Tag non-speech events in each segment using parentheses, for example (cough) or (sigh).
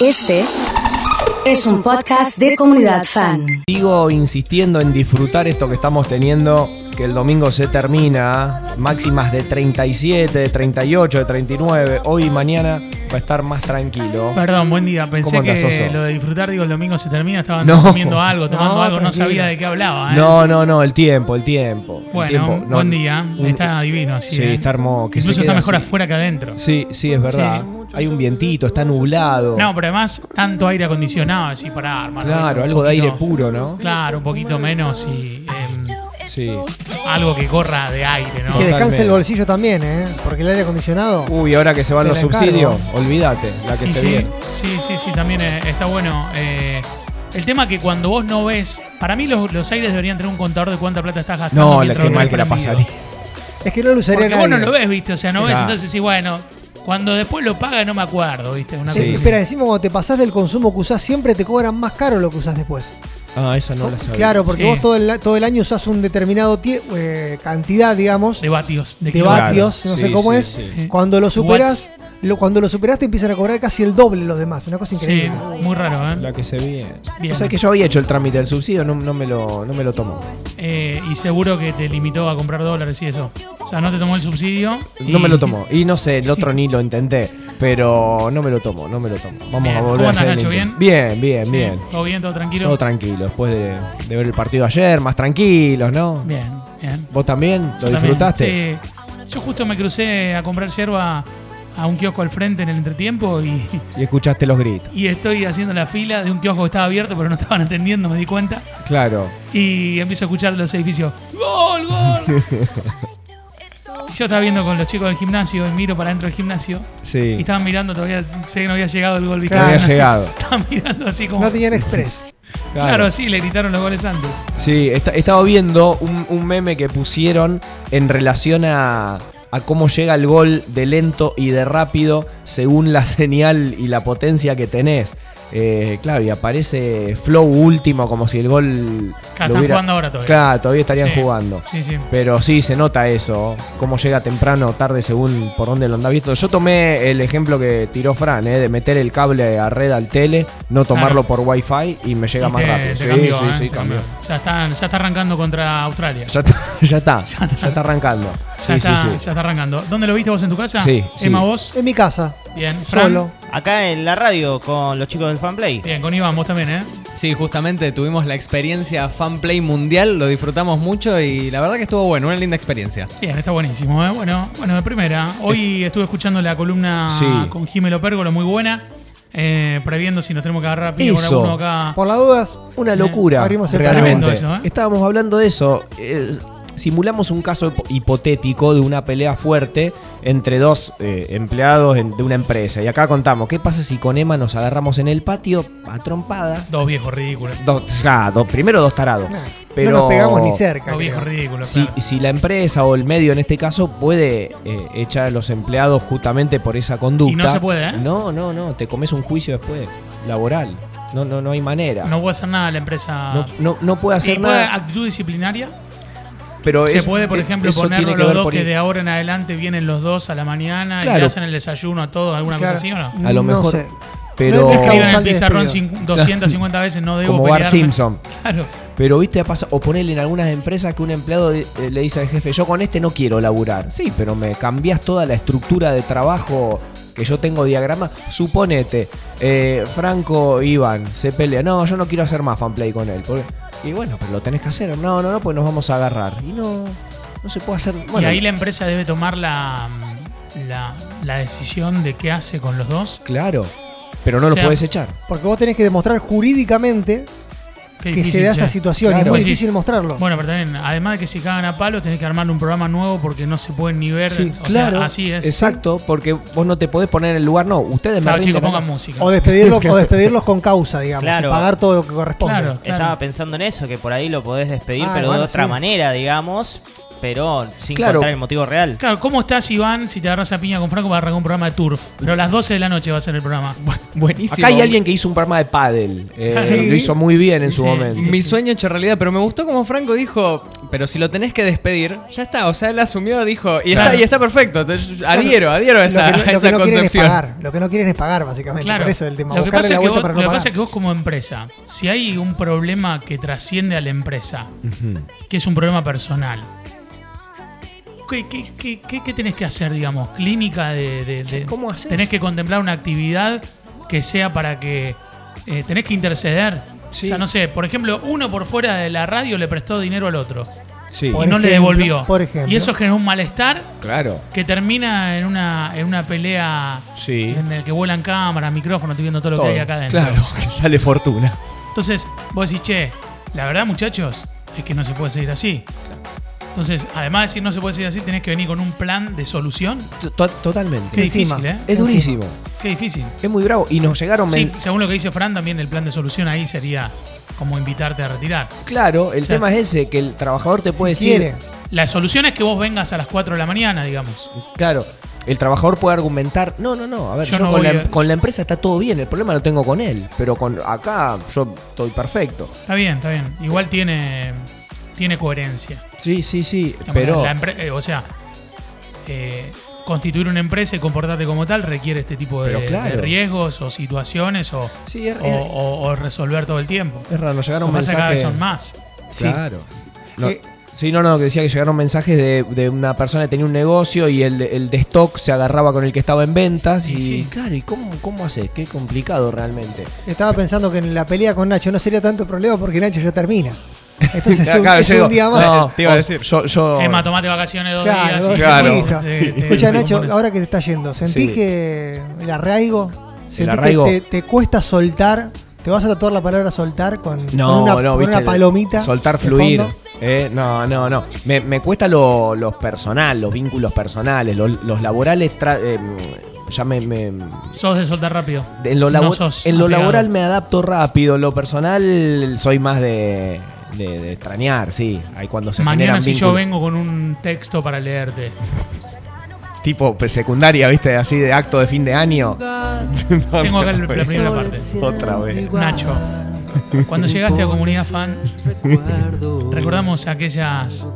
Este es un podcast de comunidad fan. Sigo insistiendo en disfrutar esto que estamos teniendo, que el domingo se termina, máximas de 37, de 38, de 39, hoy y mañana va a estar más tranquilo. Perdón, buen día. Pensé ¿Cómo andás, que Oso? lo de disfrutar, digo, el domingo se termina, estaban No. comiendo algo, tomando No, algo, no sabía de qué hablaba. ¿eh? No, no, no, el tiempo, el tiempo. el Bueno, tiempo, no, buen día. un- está divino así. Sí, ¿eh? está hermoso. que Incluso está mejor así. afuera que adentro. Sí, sí, es verdad. Hay un vientito, está nublado. No, pero además, tanto aire acondicionado así para armar. claro, algo de aire puro, ¿no? Claro, un poquito menos y em, Sí. algo que corra de aire, Y ¿no? que descanse el bolsillo también, ¿eh? Porque el aire acondicionado. Uy, ahora que se van los subsidios, olvídate, la que Y se sí, viene. sí, sí, sí, también eh, está bueno. eh, el tema que cuando vos no ves, para mí los, los aires deberían tener un contador de cuánta plata estás gastando. No, la que lo mal que la pasaría. Es que no lo usaría Porque vos nadie. no lo ves, ¿viste? O sea, no Sí. ves, entonces sí, bueno, cuando después lo paga no me acuerdo, ¿viste? Una Sí, cosa espera, encima cuando te pasás del consumo que usás siempre te cobran más caro lo que usás después. Ah, esa no la sabía. Claro, porque Sí. vos todo el, todo el año usás un determinado tie- eh, cantidad, digamos, De vatios. De de vatios, Claro, no sé cómo sí, es. sí. Cuando lo superas, lo, cuando lo superas te empiezan a cobrar casi el doble los demás. Una cosa Sí, increíble. muy raro, ¿eh? La que se viene. Bien. O sea que yo había hecho el trámite del subsidio, no, no me, lo, no me lo tomó. Eh, y seguro que te limitó a comprar dólares y eso. O sea, no te tomó el subsidio. y- No me lo tomó. Y no sé, el otro ni lo intenté. Pero no me lo tomó, no me lo tomó. Vamos Bien. a volver ¿Cómo a hacer Nacho? Bien, bien, Sí, bien. ¿Todo bien? ¿Todo tranquilo? Todo tranquilo. Después de, de ver el partido ayer, más tranquilos, ¿no? Bien, bien. ¿Vos también? Yo ¿Lo también, disfrutaste? Sí. Yo justo me crucé a comprar yerba a un kiosco al frente en el entretiempo y, Y escuchaste los gritos. y estoy haciendo la fila de un kiosco que estaba abierto pero no estaban atendiendo, me di cuenta. Claro. Y empiezo a escuchar los edificios. ¡Gol, gol! y (laughs) yo estaba viendo con los chicos del gimnasio y miro para adentro del gimnasio y Sí. estaban mirando todavía, sé que no había llegado el gol. Claro. No había Así, llegado. Estaban mirando así como... No tenían express. Claro, sí, le gritaron los goles antes. Sí, esta- estaba viendo un, un meme que pusieron en relación a, a cómo llega el gol de lento y de rápido según la (laughs) señal y la potencia que tenés. Eh, claro, y aparece flow último como si el gol... Claro, lo están jugando ahora todavía. Claro, todavía estarían Sí. jugando. Sí, sí. Pero sí, se nota eso, cómo llega temprano o tarde según por dónde lo andás visto. Yo tomé el ejemplo que tiró Fran, ¿eh? de meter el cable a red al tele, no tomarlo por wifi y me llega Y más te- rápido. te sí, cambió, sí, ¿eh? sí, cambió. Ya está, ya está arrancando contra Australia. Ya está, (laughs) ya está, ya está arrancando. Ya, Sí, está, sí, sí. ya está arrancando. ¿Dónde lo viste vos en tu casa? Sí, sí. Emma, vos. En mi casa, Bien. Fran. solo. Acá en la radio con los chicos del fanplay. Bien, con Iván, vos también, ¿eh? Sí, justamente tuvimos la experiencia Fanplay Mundial, lo disfrutamos mucho y la verdad que estuvo bueno, una linda experiencia. Bien, está buenísimo, ¿eh? Bueno, bueno, de primera. Hoy estuve escuchando la columna Sí. con Jimelo Pérgolo, muy buena. Eh, previendo si nos tenemos que agarrar con Eso. alguno acá. Por las dudas, Una locura, el realmente. eso, ¿eh? Estábamos hablando de eso. Simulamos un caso hipo- hipotético de una pelea fuerte entre dos eh, empleados en- de una empresa. Y acá contamos, ¿qué pasa si con Emma nos agarramos en el patio a trompadas? Dos viejos ridículos. Dos, ah, dos- primero dos tarados. nah, Pero no nos pegamos ni cerca. Dos viejos ridículos. Si, claro. si la empresa o el medio en este caso puede eh, echar a los empleados justamente por esa conducta. Y no se puede, ¿eh? No, no, no, te comes un juicio después, laboral. No, no, no hay manera. No puede hacer nada la empresa. No, no, no puede ¿Y hacer puede nada. actitud disciplinaria? Pero Se es- puede, por ejemplo, que los dos por que de ahora en adelante vienen los dos a la mañana y le hacen el desayuno a todos, alguna Claro. cosa así o no? A lo No mejor- sé. Pero No es Escriben en el pizarrón despido. cin- 250 veces no debo como Bar pelearme. Simpson. (laughs) Claro. Pero viste, pasa, o ponerle en algunas empresas que un empleado eh, le dice al jefe, yo con este no quiero laburar. Sí, pero me cambias toda la estructura de trabajo que yo tengo diagrama. Suponete, eh, Franco Iván se pelea. No, yo no quiero hacer más fanplay con él. porque- y bueno, pero lo tenés que hacer. No, no, no, pues nos vamos a agarrar. Y no, no se puede hacer. Bueno, y ahí la empresa debe tomar la, la, la decisión de qué hace con los dos. Claro, pero no O lo sea, puedes echar. Porque vos tenés que demostrar jurídicamente Qué que difícil, se da esa situación. Claro. Y es muy difícil mostrarlo. Bueno, pero también, además de que si cagan a palo, tenés que armarle un programa nuevo porque no se pueden ni ver. Sí, o claro, sea, así es. Exacto, porque vos no te podés poner en el lugar. No, ustedes Claro, me chicos, pongan música. O despedirlos, o (laughs) despedirlos con causa, digamos. Claro. Y pagar todo lo que corresponde. Claro. Estaba pensando en eso, que por ahí lo podés despedir, Ah, pero bueno, de otra sí. manera, digamos. Pero sin Claro. contar el motivo real. Claro, ¿cómo estás, Iván, si te agarras a piña con Franco para arrancar un programa de turf? Pero a las 12 de la noche va a ser el programa. Buenísimo. Acá hay alguien que hizo un programa de pádel. eh, Sí. Lo hizo muy bien en su momento. sí, Mi sueño hecho realidad, pero me gustó como Franco dijo, pero si lo tenés que despedir, ya está, o sea, él asumió, dijo, y, Claro. está, y está perfecto, entonces, adhiero, adhiero a esa, lo que, no- (laughs) a lo esa que no quieren es concepción. pagar. Lo que no quieren es pagar, básicamente. Claro. Por eso el tema. Lo que pasa, la es que, vos, para lo no que pagar. pasa es que vos como empresa, si hay un problema que trasciende a la empresa, que es un problema personal, ¿qué, qué, qué- qué- qué tenés que hacer, digamos? Clínica de... de- de- ¿Cómo haces? Tenés que contemplar una actividad que sea para que... eh, tenés que interceder. Sí. O sea, no sé, por ejemplo, uno por fuera de la radio le prestó dinero al otro Sí, Por y no le devolvió. por ejemplo. Y eso generó un malestar claro. que termina en una, en una pelea Sí. en el que vuelan cámaras, micrófonos, estoy viendo todo lo Todo. que hay acá adentro. Claro, (laughs) sale fortuna. Entonces, vos decís, che, la verdad, muchachos, es que no se puede seguir así. Entonces, además de decir no se puede seguir así, tenés que venir con un plan de solución. To- Totalmente. Qué Encima. difícil, ¿eh? Es durísimo. Qué difícil. Es muy bravo. Y nos llegaron. Sí, según lo que dice Fran, también el plan de solución ahí sería como invitarte a retirar. Claro, el O sea, tema es ese: que el trabajador te puede Si decir. quiere. La solución es que vos vengas a las 4 de la mañana, digamos. Claro, el trabajador puede argumentar. No, no, no. A ver, Yo yo, no con, voy la, a- con la empresa está todo bien. El problema lo tengo con él. Pero con acá yo estoy perfecto. Está bien, está bien. Igual tiene, tiene coherencia. Sí, sí, sí. Digamos, Pero. la eh, o sea, eh, constituir una empresa y comportarte como tal requiere este tipo de, Pero claro. de riesgos o situaciones o, Sí, es, o- o- o resolver todo el tiempo. es raro. Nos Lo llegaron que pasa es que cada vez mensajes. son más. Sí. Claro. No, Eh, sí, no, no, que decía que llegaron mensajes de, de una persona que tenía un negocio y el, de- el de stock se agarraba con el que estaba en ventas. Sí, y sí. claro, ¿y cómo, cómo haces? Qué complicado realmente. Estaba pensando que en la pelea con Nacho no sería tanto problema porque Nacho ya termina. Entonces (laughs) es un, Claro, es yo un digo, día más. no, Te iba a decir. Yo, yo, Emma, tomate vacaciones dos Claro, días. Claro. listo. te- te- Escucha, te Nacho, ahora que te está yendo, ¿sentís Sí. que el arraigo, sentís arraigo? que te, te cuesta soltar? ¿Te vas a tatuar la palabra soltar con, No, con una, no, con viste. una palomita? Soltar fluir. Eh, no, no, no. Me, me cuesta lo, lo personal, los vínculos personales, los, los laborales. tra- eh, ya me, me- Sos de soltar rápido. en lo, No labo- sos en lo laboral me adapto rápido. En lo personal soy más de, de- de extrañar, sí. Ahí cuando se Mañana si yo vengo con un texto para leerte. Tipo pues, secundaria, ¿viste? Así de acto de fin de año. (laughs) Tengo acá el- la primera parte. Otra vez. Nacho, cuando (laughs) llegaste a Comunidad Fan, (laughs) recordamos aquellas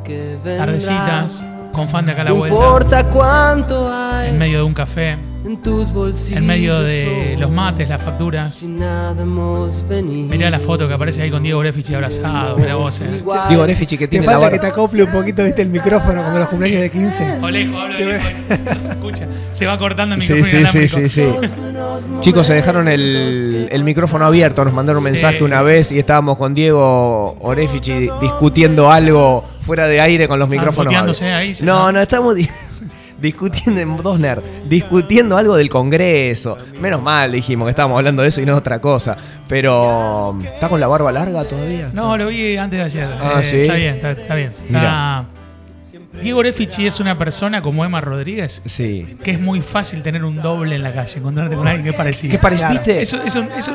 tardecitas con fan de acá a la vuelta, cuánto hay en medio de un café, en tus bolsillos. en medio de los mates, las facturas. Mirá la foto que aparece ahí con Diego Grefichi abrazado, mirá vos. eh. Digo, Nefichi que Te tiene la falta que te acople un poquito, viste, el micrófono como los cumpleaños de 15. Olejo, hablo de lejos, no se escucha. Se va cortando el micrófono sí, sí, sí, sí. Chicos, se dejaron el, el micrófono abierto, nos mandaron un Sí. mensaje una vez y estábamos con Diego Orefici discutiendo algo fuera de aire con los micrófonos. ahí, sí, no, ¿no? no, estamos discutiendo en dos nerds, discutiendo algo del Congreso. Menos mal dijimos que estábamos hablando de eso y no otra cosa. Pero, ¿está con la barba larga todavía? No, lo vi antes de ayer. Ah, Eh, ¿sí? Está bien, está, está bien. Está- Diego Grefichi es una persona como Emma Rodríguez Sí. que es muy fácil tener un doble en la calle, encontrarte con alguien que es parecido. ¿Viste? Es, un-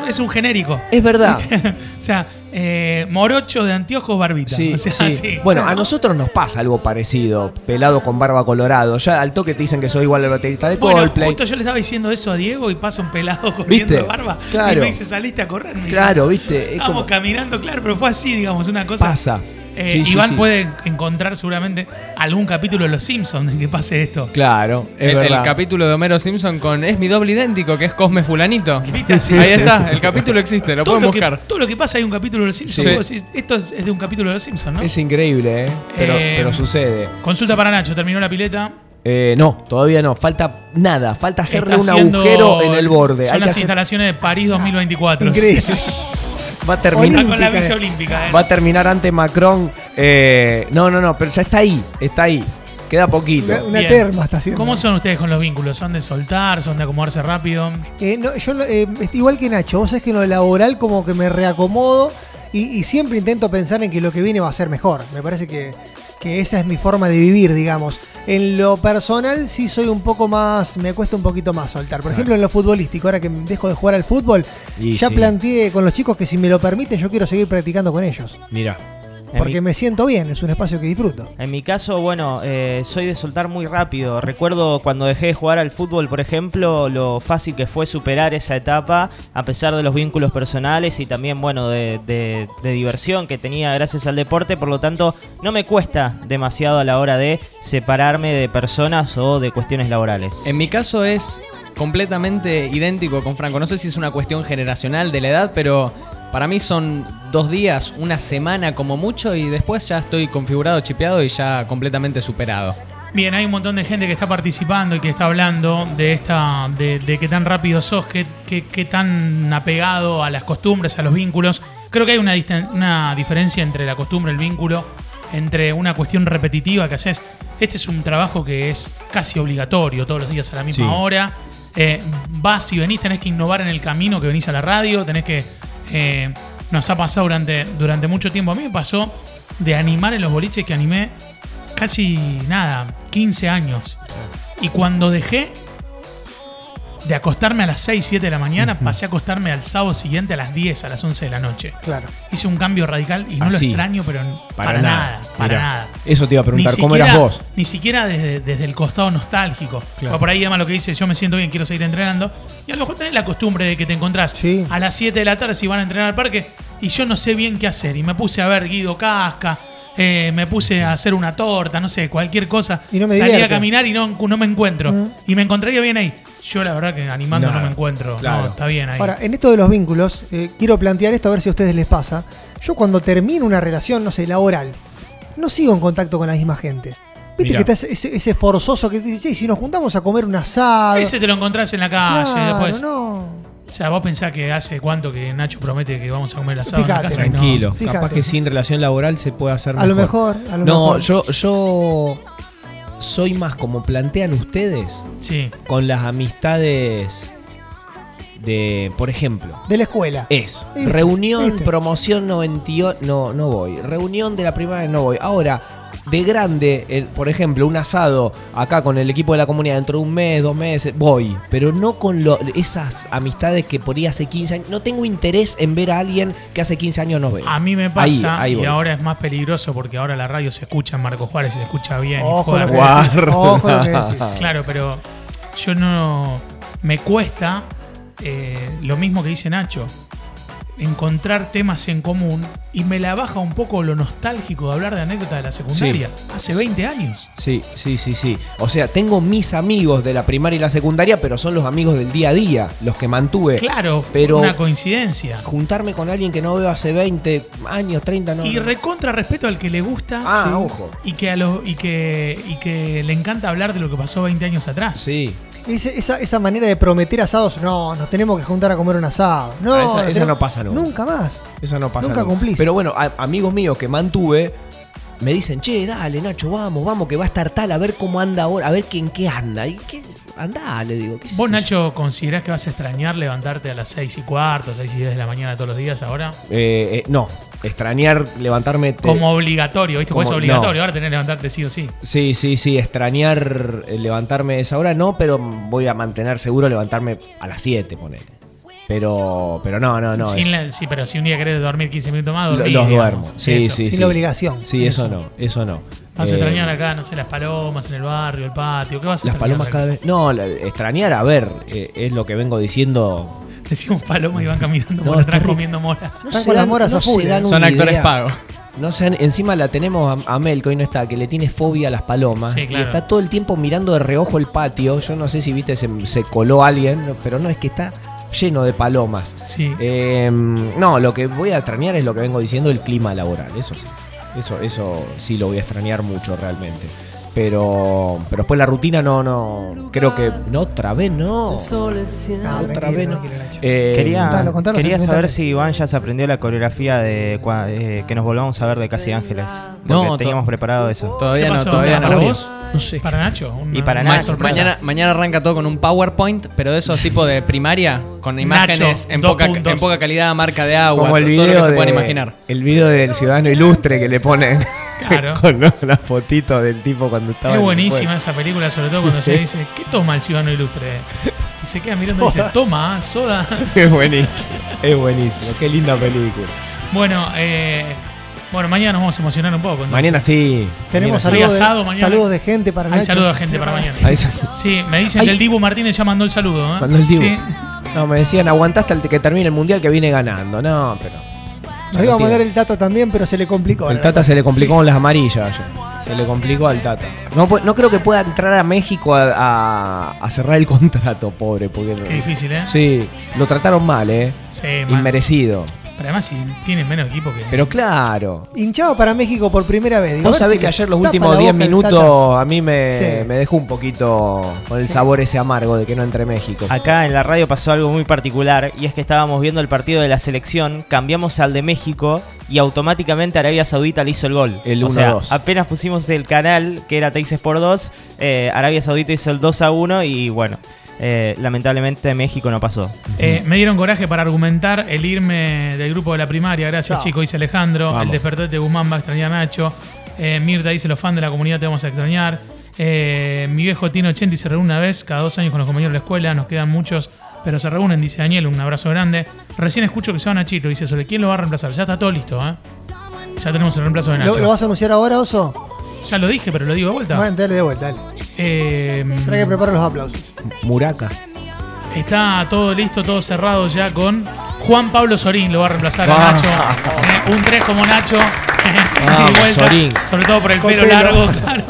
es genérico. Es verdad. (laughs) o sea, eh, morocho de anteojos, barbita. Sí, o sea, sí. sí. Bueno, a nosotros nos pasa algo parecido. Pelado con barba colorado. Ya al toque te dicen que soy igual al baterista de Bueno, Coldplay. justo yo le estaba diciendo eso a Diego y pasa un pelado (laughs) corriendo de barba. Claro. Y me dice, saliste a correr. Me dice, Claro, viste. Es Estábamos como caminando, claro, pero fue así, digamos, una cosa. pasa. Eh, Sí, Iván sí. puede encontrar seguramente algún capítulo de Los Simpsons en que pase esto. Claro, es El, capítulo de Homero Simpson con es mi doble idéntico, que es Cosme Fulanito. (laughs) Ahí sí. está, el capítulo existe, lo todo, pueden lo que, buscar. todo lo que pasa hay un capítulo de Los Simpsons. Esto es de un capítulo de Los Simpsons, ¿no? Es increíble, ¿eh? Pero, Eh, pero sucede. Consulta para Nacho, terminó la pileta. Eh, no, todavía no. Falta nada. Falta hacerle Está un agujero en el borde. Son Hay que las hacer- instalaciones de París (laughs) 2024. Increíble. (laughs) va, a terminar, con la Villa eh. Olímpica. eh. va a terminar ante Macron. Eh, no, no, no. Pero ya está ahí. Está ahí. Queda poquito. Una, terma está haciendo. ¿Cómo son ustedes con los vínculos? ¿Son de soltar? ¿Son de acomodarse rápido? Eh, no, yo, eh, igual que Nacho, vos sabés que en lo laboral como que me reacomodo y, y siempre intento pensar en que lo que viene va a ser mejor. Me parece que, que esa es mi forma de vivir, digamos. En lo personal sí soy un poco más, me cuesta un poquito más soltar. Por ejemplo, en lo futbolístico, ahora que dejo de jugar al fútbol, Y ya sí. planteé con los chicos que si me lo permiten yo quiero seguir practicando con ellos. Mira. Porque mi- me siento bien, es un espacio que disfruto. En mi caso, bueno, eh, soy de soltar muy rápido. Recuerdo cuando dejé de jugar al fútbol, por ejemplo, lo fácil que fue superar esa etapa, a pesar de los vínculos personales y también, bueno, de, de- de diversión que tenía gracias al deporte. Por lo tanto, no me cuesta demasiado a la hora de separarme de personas o de cuestiones laborales. En mi caso es completamente idéntico con Franco. No sé si es una cuestión generacional de la edad, pero para mí son dos días, una semana como mucho y después ya estoy configurado, chipeado y ya completamente superado. Bien, hay un montón de gente que está participando y que está hablando de esta, de, de qué tan rápido sos, qué, qué- qué tan apegado a las costumbres, a los vínculos. Creo que hay una, una diferencia entre la costumbre y el vínculo, entre una cuestión repetitiva que haces. Este es un trabajo que es casi obligatorio, todos los días a la misma Sí. hora. Eh, vas y venís, tenés que innovar en el camino que venís a la radio, tenés que... eh, nos ha pasado durante, durante mucho tiempo. A mí me pasó de animar en los boliches que animé casi nada, 15 años. Y cuando dejé de acostarme a las 6, 7 de la mañana, pasé a acostarme al sábado siguiente a las 10, a las 11 de la noche. Claro. Hice un cambio radical y no lo extraño, pero para, nada, para Mirá, nada. Eso te iba a preguntar, Ni ¿cómo siquiera- eras vos? Ni siquiera desde, desde el costado nostálgico. Claro. O por ahí además lo que dice, yo me siento bien, quiero seguir entrenando. Y a lo mejor tenés la costumbre de que te encontrás Sí. a las 7 de la tarde si van a entrenar al parque y yo no sé bien qué hacer. Y me puse a ver Guido Casca, eh, me puse a hacer una torta, no sé, cualquier cosa. Y no me Salí a caminar y no, no me encuentro. Mm. Y me encontraría bien ahí. Yo la verdad que animando no, No, me encuentro. claro. No, está bien ahí. Ahora, en esto de los vínculos, eh, quiero plantear esto a ver si a ustedes les pasa. Yo cuando termino una relación, no sé, laboral, no sigo en contacto con la misma gente. Viste Mirá. que está ese, ese forzoso que dice, che, si nos juntamos a comer un asado. Ese te lo encontrás en la calle Claro, después. no. O sea, vos pensás que hace cuánto que Nacho promete que vamos a comer el asado en Fíjate. la casa y no. Tranquilo, Fíjate. capaz que sin relación laboral se puede hacer A lo mejor, a lo no, mejor. yo, yo soy más como plantean ustedes Sí. con las amistades de, por ejemplo, De la escuela. eso. ¿Viste? Reunión, ¿Viste? promoción 98, no, no voy. Reunión de la primaria, no voy. Ahora, de grande, el- por ejemplo, un asado acá con el equipo de la comunidad dentro de un mes, dos meses, voy. Pero no con lo- esas amistades que por ahí hace 15 años. No tengo interés en ver a alguien que hace 15 años no veo. A mí me pasa Ahí, ahí y ahora es más peligroso porque ahora la radio se escucha en Marco Juárez se escucha bien. Ojo fuerte. lo que Guarda. decís. Ojo lo que (laughs) decís. Claro, pero yo no. Me cuesta eh, lo mismo que dice Nacho. Encontrar temas en común y me la baja un poco lo nostálgico de hablar de anécdotas de la secundaria. Hace 20 años. Sí, sí, sí, sí. O sea, tengo mis amigos de la primaria y la secundaria, pero son los amigos del día a día, los que mantuve. Claro, pero- una coincidencia. Juntarme con alguien que no veo hace 20 años, 30, no. Y recontra respeto al que le gusta Ah, sí, ojo. y que a lo, y que y que le encanta hablar de lo que pasó 20 años atrás. Sí. Ese- esa, esa manera de prometer asados, no, nos tenemos que juntar a comer un asado. No, Ah, esa- esa no pasa nunca. Nunca más. Eso no pasa Nunca nunca. cumplís. Pero bueno, a- amigos míos que mantuve me dicen, che, dale, Nacho, vamos, vamos, que va a estar tal, a ver cómo anda ahora, a ver en qué anda. ¿Y qué? Andá, le digo. ¿qué ¿Vos, yo? Nacho, considerás que vas a extrañar levantarte a las 6 y cuarto, 6 y 10 de la mañana todos los días ahora? Eh, eh, no, extrañar levantarme. te- Como obligatorio, ¿viste? Porque es como- obligatorio, no. ahora tenés que levantarte sí o sí. Sí, sí, sí, extrañar eh, levantarme a esa hora, no, pero voy a mantener seguro levantarme a las 7, ponele. Pero, pero no, no, no. Sin la- sí, pero si un día querés dormir 15 minutos más, dormís, los duermo. Sí, Eso. sí, Sin sí. obligación. Sí, eso, Eso. no, eso no. Vas a Eh, extrañar acá, no sé, las palomas en el barrio, el patio. ¿Qué vas a Las extrañar palomas acá? cada vez. No, la- extrañar, a ver, eh, es lo que vengo diciendo. Decimos paloma y van caminando No, por atrás comiendo mora. No moras dan. Son actores idea. pagos. No sé, encima la tenemos a, a Mel, que hoy no está, que le tiene fobia a las palomas. Sí, claro. Y está todo el tiempo mirando de reojo el patio. Yo no sé si viste, se, se coló alguien, pero no, es que está lleno de palomas. Sí. Eh, no, lo que voy a extrañar es lo que vengo diciendo, el clima laboral, eso sí. Eso, eso sí lo voy a extrañar mucho realmente. Pero, pero después la rutina no, no, creo que, no, otra vez no. Ah, otra vez no. Eh, Quería, Contalo, contalo, quería saber si Iván ya se aprendió la coreografía de cua- eh, que nos volvamos a ver de Casi Ángeles. No, teníamos preparado eso. Todavía ¿Qué no, todavía ¿Para no. vos? No sé. Para Nacho. una- Y para Nacho. Mañana, mañana arranca todo con un PowerPoint, pero de esos tipo de primaria, con imágenes Nacho, en, poca, puntos. en poca calidad, marca de agua, como el to- video todo lo que se de- puedan imaginar. El video del ciudadano ilustre que le ponen Claro. (laughs) con ¿no? la fotito del tipo cuando estaba. Es buenísima esa película, sobre todo cuando se dice, ¿qué toma el ciudadano ilustre? Y se queda mirando y dice, toma, soda. (laughs) Es buenísimo, es buenísimo. Qué linda película. Bueno, eh, Bueno, mañana nos vamos a emocionar un poco. entonces. Mañana sí. Tenemos Mañana Hay saludos asado de, mañana. saludos de gente para Hay Nacho. saludo de gente para mañana. sí. Me dicen Ay. que el Dibu Martínez ya mandó el saludo. ¿eh? Mandó el Dibu. Sí. No, me decían, aguantaste hasta que termine el mundial que viene ganando. No, pero. Nos iba a mandar el Tata también, pero se le complicó. El Tata se le complicó con las amarillas ayer. Se le complicó al Tata. No, no creo que pueda entrar a México a, a- a cerrar el (laughs) contrato, pobre. Porque Qué difícil, ¿eh? Sí, lo trataron mal, ¿eh? Sí, man. Pero además, si tienen menos equipo que. Pero claro. Hinchado para México por primera vez. Digo, Vos sabés si que ayer los últimos la 10 boca el minutos a mí me, Sí. me dejó un poquito con el Sí. sabor ese amargo de que no entre México. Acá en la radio pasó algo muy particular y es que estábamos viendo el partido de la selección, cambiamos al de México y automáticamente Arabia Saudita le hizo el gol. El o sea, 1-2. apenas pusimos el canal que era Teis Sport 2, eh, Arabia Saudita hizo el 2 a 1 y bueno, eh, lamentablemente México no pasó. Eh, me dieron coraje para argumentar el irme del grupo de la primaria. Gracias, chico, dice Alejandro. Vamos. El despertar de Guzmán va a extrañar a Nacho. Eh, Mirta dice: Los fans de la comunidad te vamos a extrañar. Eh, mi viejo tiene 80 y se reúne una vez cada dos años con los compañeros de la escuela. Nos quedan muchos, pero se reúnen, dice Daniel. Un abrazo grande. Recién escucho que se van a Chito. Dice: ¿Sobre quién lo va a reemplazar? Ya está todo listo, ¿eh? Ya tenemos el reemplazo de Nacho. ¿Lo, lo vas a anunciar ahora, Oso? Ya lo dije, pero lo digo de vuelta. Bueno, dale de vuelta, dale. Eh, Espera que preparo los aplausos. Muraca. Está todo listo, todo cerrado ya con Juan Pablo Sorín, lo va a reemplazar a Ah. Nacho. Eh, un 3 como Nacho. Vamos, (laughs) Y vuelta, Sorín. Sobre todo por el pelo, pelo. largo, (laughs) claro.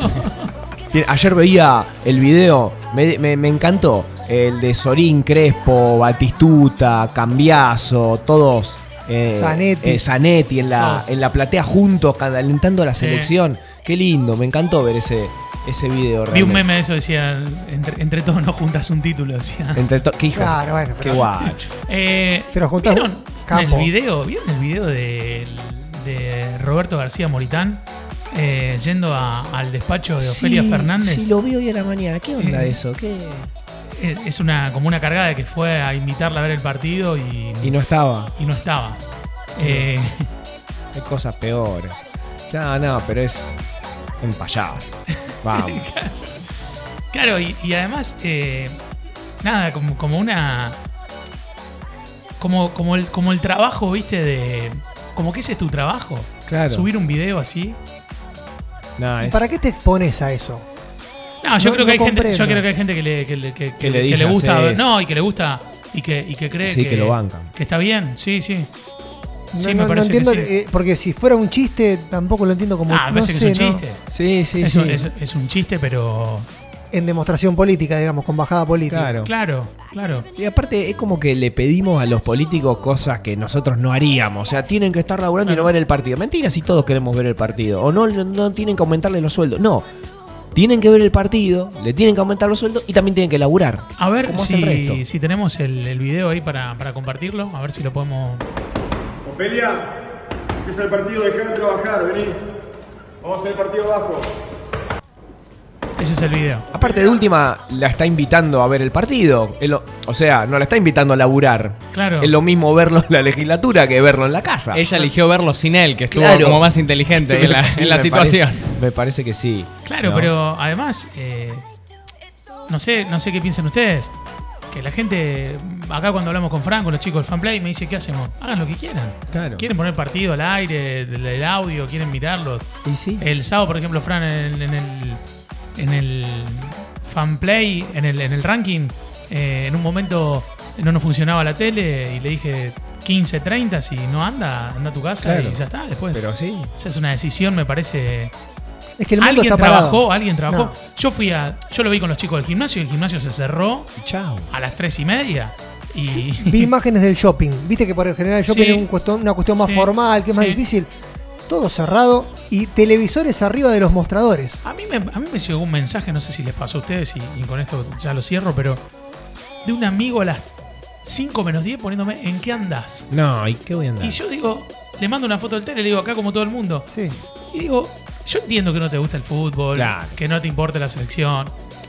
Ayer veía el video, me, me- me encantó. El de Sorín, Crespo, Batistuta, Cambiazo, todos. eh, Zanetti. eh, Zanetti en la, en la platea juntos, alentando a la Sí. selección. Qué lindo, me encantó ver ese, ese video. Vi un realmente. meme de eso, decía, entre, entre todos nos juntas un título, decía. Entre qué hijo. Claro, bueno. Qué pero- guacho. Eh, Pero juntás ¿Vieron campo. el video? ¿Vieron el video de, de Roberto García Moritán eh, yendo a- al despacho de Ofelia Sí, Fernández? Sí, lo vi hoy a la mañana. ¿Qué onda Eh, eso? ¿Qué? Es una como una cargada de que fue a invitarla a ver el partido y, Y no estaba. y no estaba. Eh, Hay cosas peores. No, no, pero es un payaso. (laughs) Vamos. (laughs) Claro, y, y además, eh, nada, como, como una. Como, como, el, como el trabajo, viste, de. Como que ese es tu trabajo. Claro. Subir un video así. No, ¿Y es- ¿Para qué te expones a eso? No, yo No- creo no que hay gente, yo creo que hay gente que le, que le, que- que- le le gusta. No, y que le gusta. Y que, y que cree Sí, que lo bancan. Que está bien, sí, sí. No, Sí, no- me no parece entiendo, que sí. eh, porque si fuera un chiste, tampoco lo entiendo como. Ah, me no parece que sé, es un ¿no? chiste. Sí, sí, es, sí. un, es- es un chiste, pero. En demostración política, digamos, con bajada política. Claro. Claro, claro. Y aparte es como que le pedimos a los políticos cosas que nosotros no haríamos. O sea, tienen que estar laburando y no ver el partido. Mentira si todos queremos ver el partido. O no, no tienen que aumentarle los sueldos. No. Tienen que ver el partido, le tienen que aumentar los sueldos y también tienen que laburar. A ver ¿Cómo hace el si, tenemos el, el video ahí para, para compartirlo. A ver si lo podemos. Ofelia, empieza el partido, dejá de trabajar, vení. Vamos a hacer el partido abajo. Ese es el video. Aparte de última, la está invitando a ver el partido. Lo- o sea, no la está invitando a laburar. Claro. Es lo mismo verlo en la legislatura que verlo en la casa. Ella eligió verlo sin él, que estuvo Claro. como más inteligente en la, Sí, en la (laughs) me situación. parece- me parece que sí. Claro, ¿no? pero además, eh, no sé, no sé qué piensan ustedes. Que la gente, acá cuando hablamos con Franco, los chicos del fanplay, me dice, ¿qué hacemos? Hagan lo que quieran. Claro. Quieren poner partido al aire, del audio, quieren mirarlos. Y sí. El sábado, por ejemplo, Fran, en el, en el, en el fanplay, en el, en el ranking, eh, en un momento no nos funcionaba la tele y le dije 15, 30, si no anda, anda a tu casa Claro. y ya está. Después, Pero sí. esa es una decisión, me parece Es que el mundo alguien está parado. trabajó, alguien trabajó. No. Yo fui a. Yo lo vi con los chicos del gimnasio y el gimnasio se cerró Chao. a las tres y media. Y. Vi (laughs) imágenes del shopping. Viste que por el general el shopping Sí. es un cuestión- una cuestión más Sí. formal, que es más Sí. difícil. Todo cerrado y televisores arriba de los mostradores. A mí, me, a mí me llegó un mensaje, no sé si les pasó a ustedes y, y con esto ya lo cierro, pero de un amigo a las 5 menos 10 poniéndome ¿en qué andás? No, ¿y qué voy a andar? Y yo digo, le mando una foto del tele, le digo acá como todo el mundo. Sí. Y digo, yo entiendo que no te gusta el fútbol, Claro. que no te importa la selección.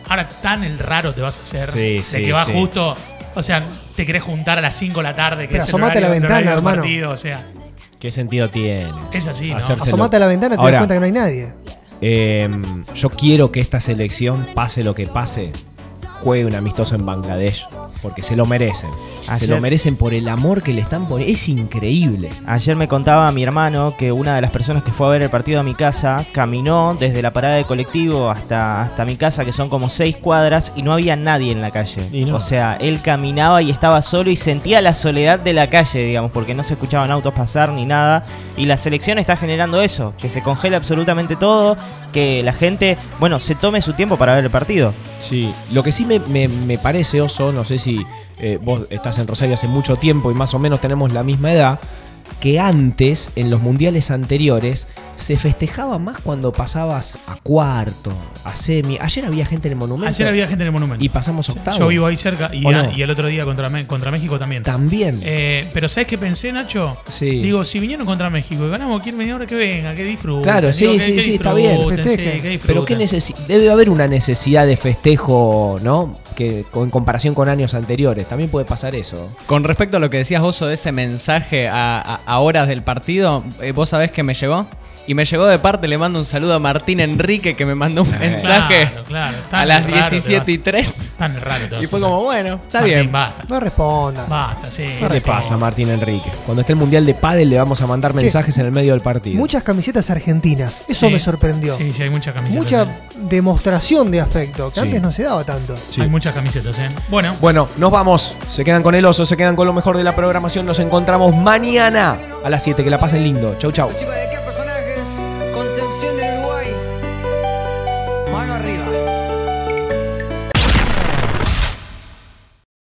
Ahora tan el raro te vas a hacer Sí, de sí, que vas sí. justo, o sea, te querés juntar a las 5 de la tarde, que Pero es el asomate a la horario- el ventana, horario hermano. partido, o sea, ¿Qué sentido tiene? es así, Asomate a la ventana y te Ahora- das cuenta que no hay nadie. Eh, yo quiero que esta selección, pase lo que pase, juegue un amistoso en Bangladesh. Porque se lo merecen. Se lo merecen por el amor que le están poniendo. Es increíble. Ayer me contaba mi hermano que una de las personas que fue a ver el partido a mi casa caminó desde la parada de colectivo hasta, hasta mi casa, que son como seis cuadras, y no había nadie en la calle. No. O sea, él caminaba y estaba solo y sentía la soledad de la calle, digamos, porque no se escuchaban autos pasar ni nada. Y la selección está generando eso, que se congela absolutamente todo, que la gente, bueno, se tome su tiempo para ver el partido. Sí, lo que sí me, me- me parece, Oso, no sé si eh, vos estás en Rosario hace mucho tiempo y más o menos tenemos la misma edad, que antes, en los mundiales anteriores, se festejaba más cuando pasabas a cuarto, a semi. Ayer había gente en el monumento. Ayer había gente en el monumento. Y pasamos octavo. Yo vivo ahí cerca y, ¿O no? y el otro día contra, México también. También. Eh, pero ¿sabes qué pensé, Nacho? Sí. Digo, si vinieron contra México y ganamos, quieren venir ahora que venga, que disfruten. Claro, sí, Digo, que- sí, que sí, está bien. que. Pero qué necesi- debe haber una necesidad de festejo, ¿no? Que en comparación con años anteriores. También puede pasar eso. Con respecto a lo que decías Oso de ese mensaje a, a- a horas del partido, eh, ¿vos sabés que me llegó? Y me llegó de parte, le mando un saludo a Martín Enrique que me mandó un (laughs) mensaje Claro, claro. a las raro te 17 y vas- 3. Tan raro te vas Y a fue como, bueno, está Martín, bien. Basta, No respondas. basta, sí. ¿Qué le pasa a Martín Enrique? Cuando esté el Mundial de Pádel le vamos a mandar mensajes en el medio del partido. Muchas camisetas argentinas. Eso Sí, me sorprendió. Sí, sí, hay muchas camisetas. Mucha eh. demostración de afecto, que Sí. antes no se daba tanto. Sí. Hay muchas camisetas, ¿eh? Bueno, Bueno, nos vamos. Se quedan con el oso, se quedan con lo mejor de la programación. Nos encontramos mañana a las 7. Que la pasen lindo. Chau, chau. Chicos, ¿de qué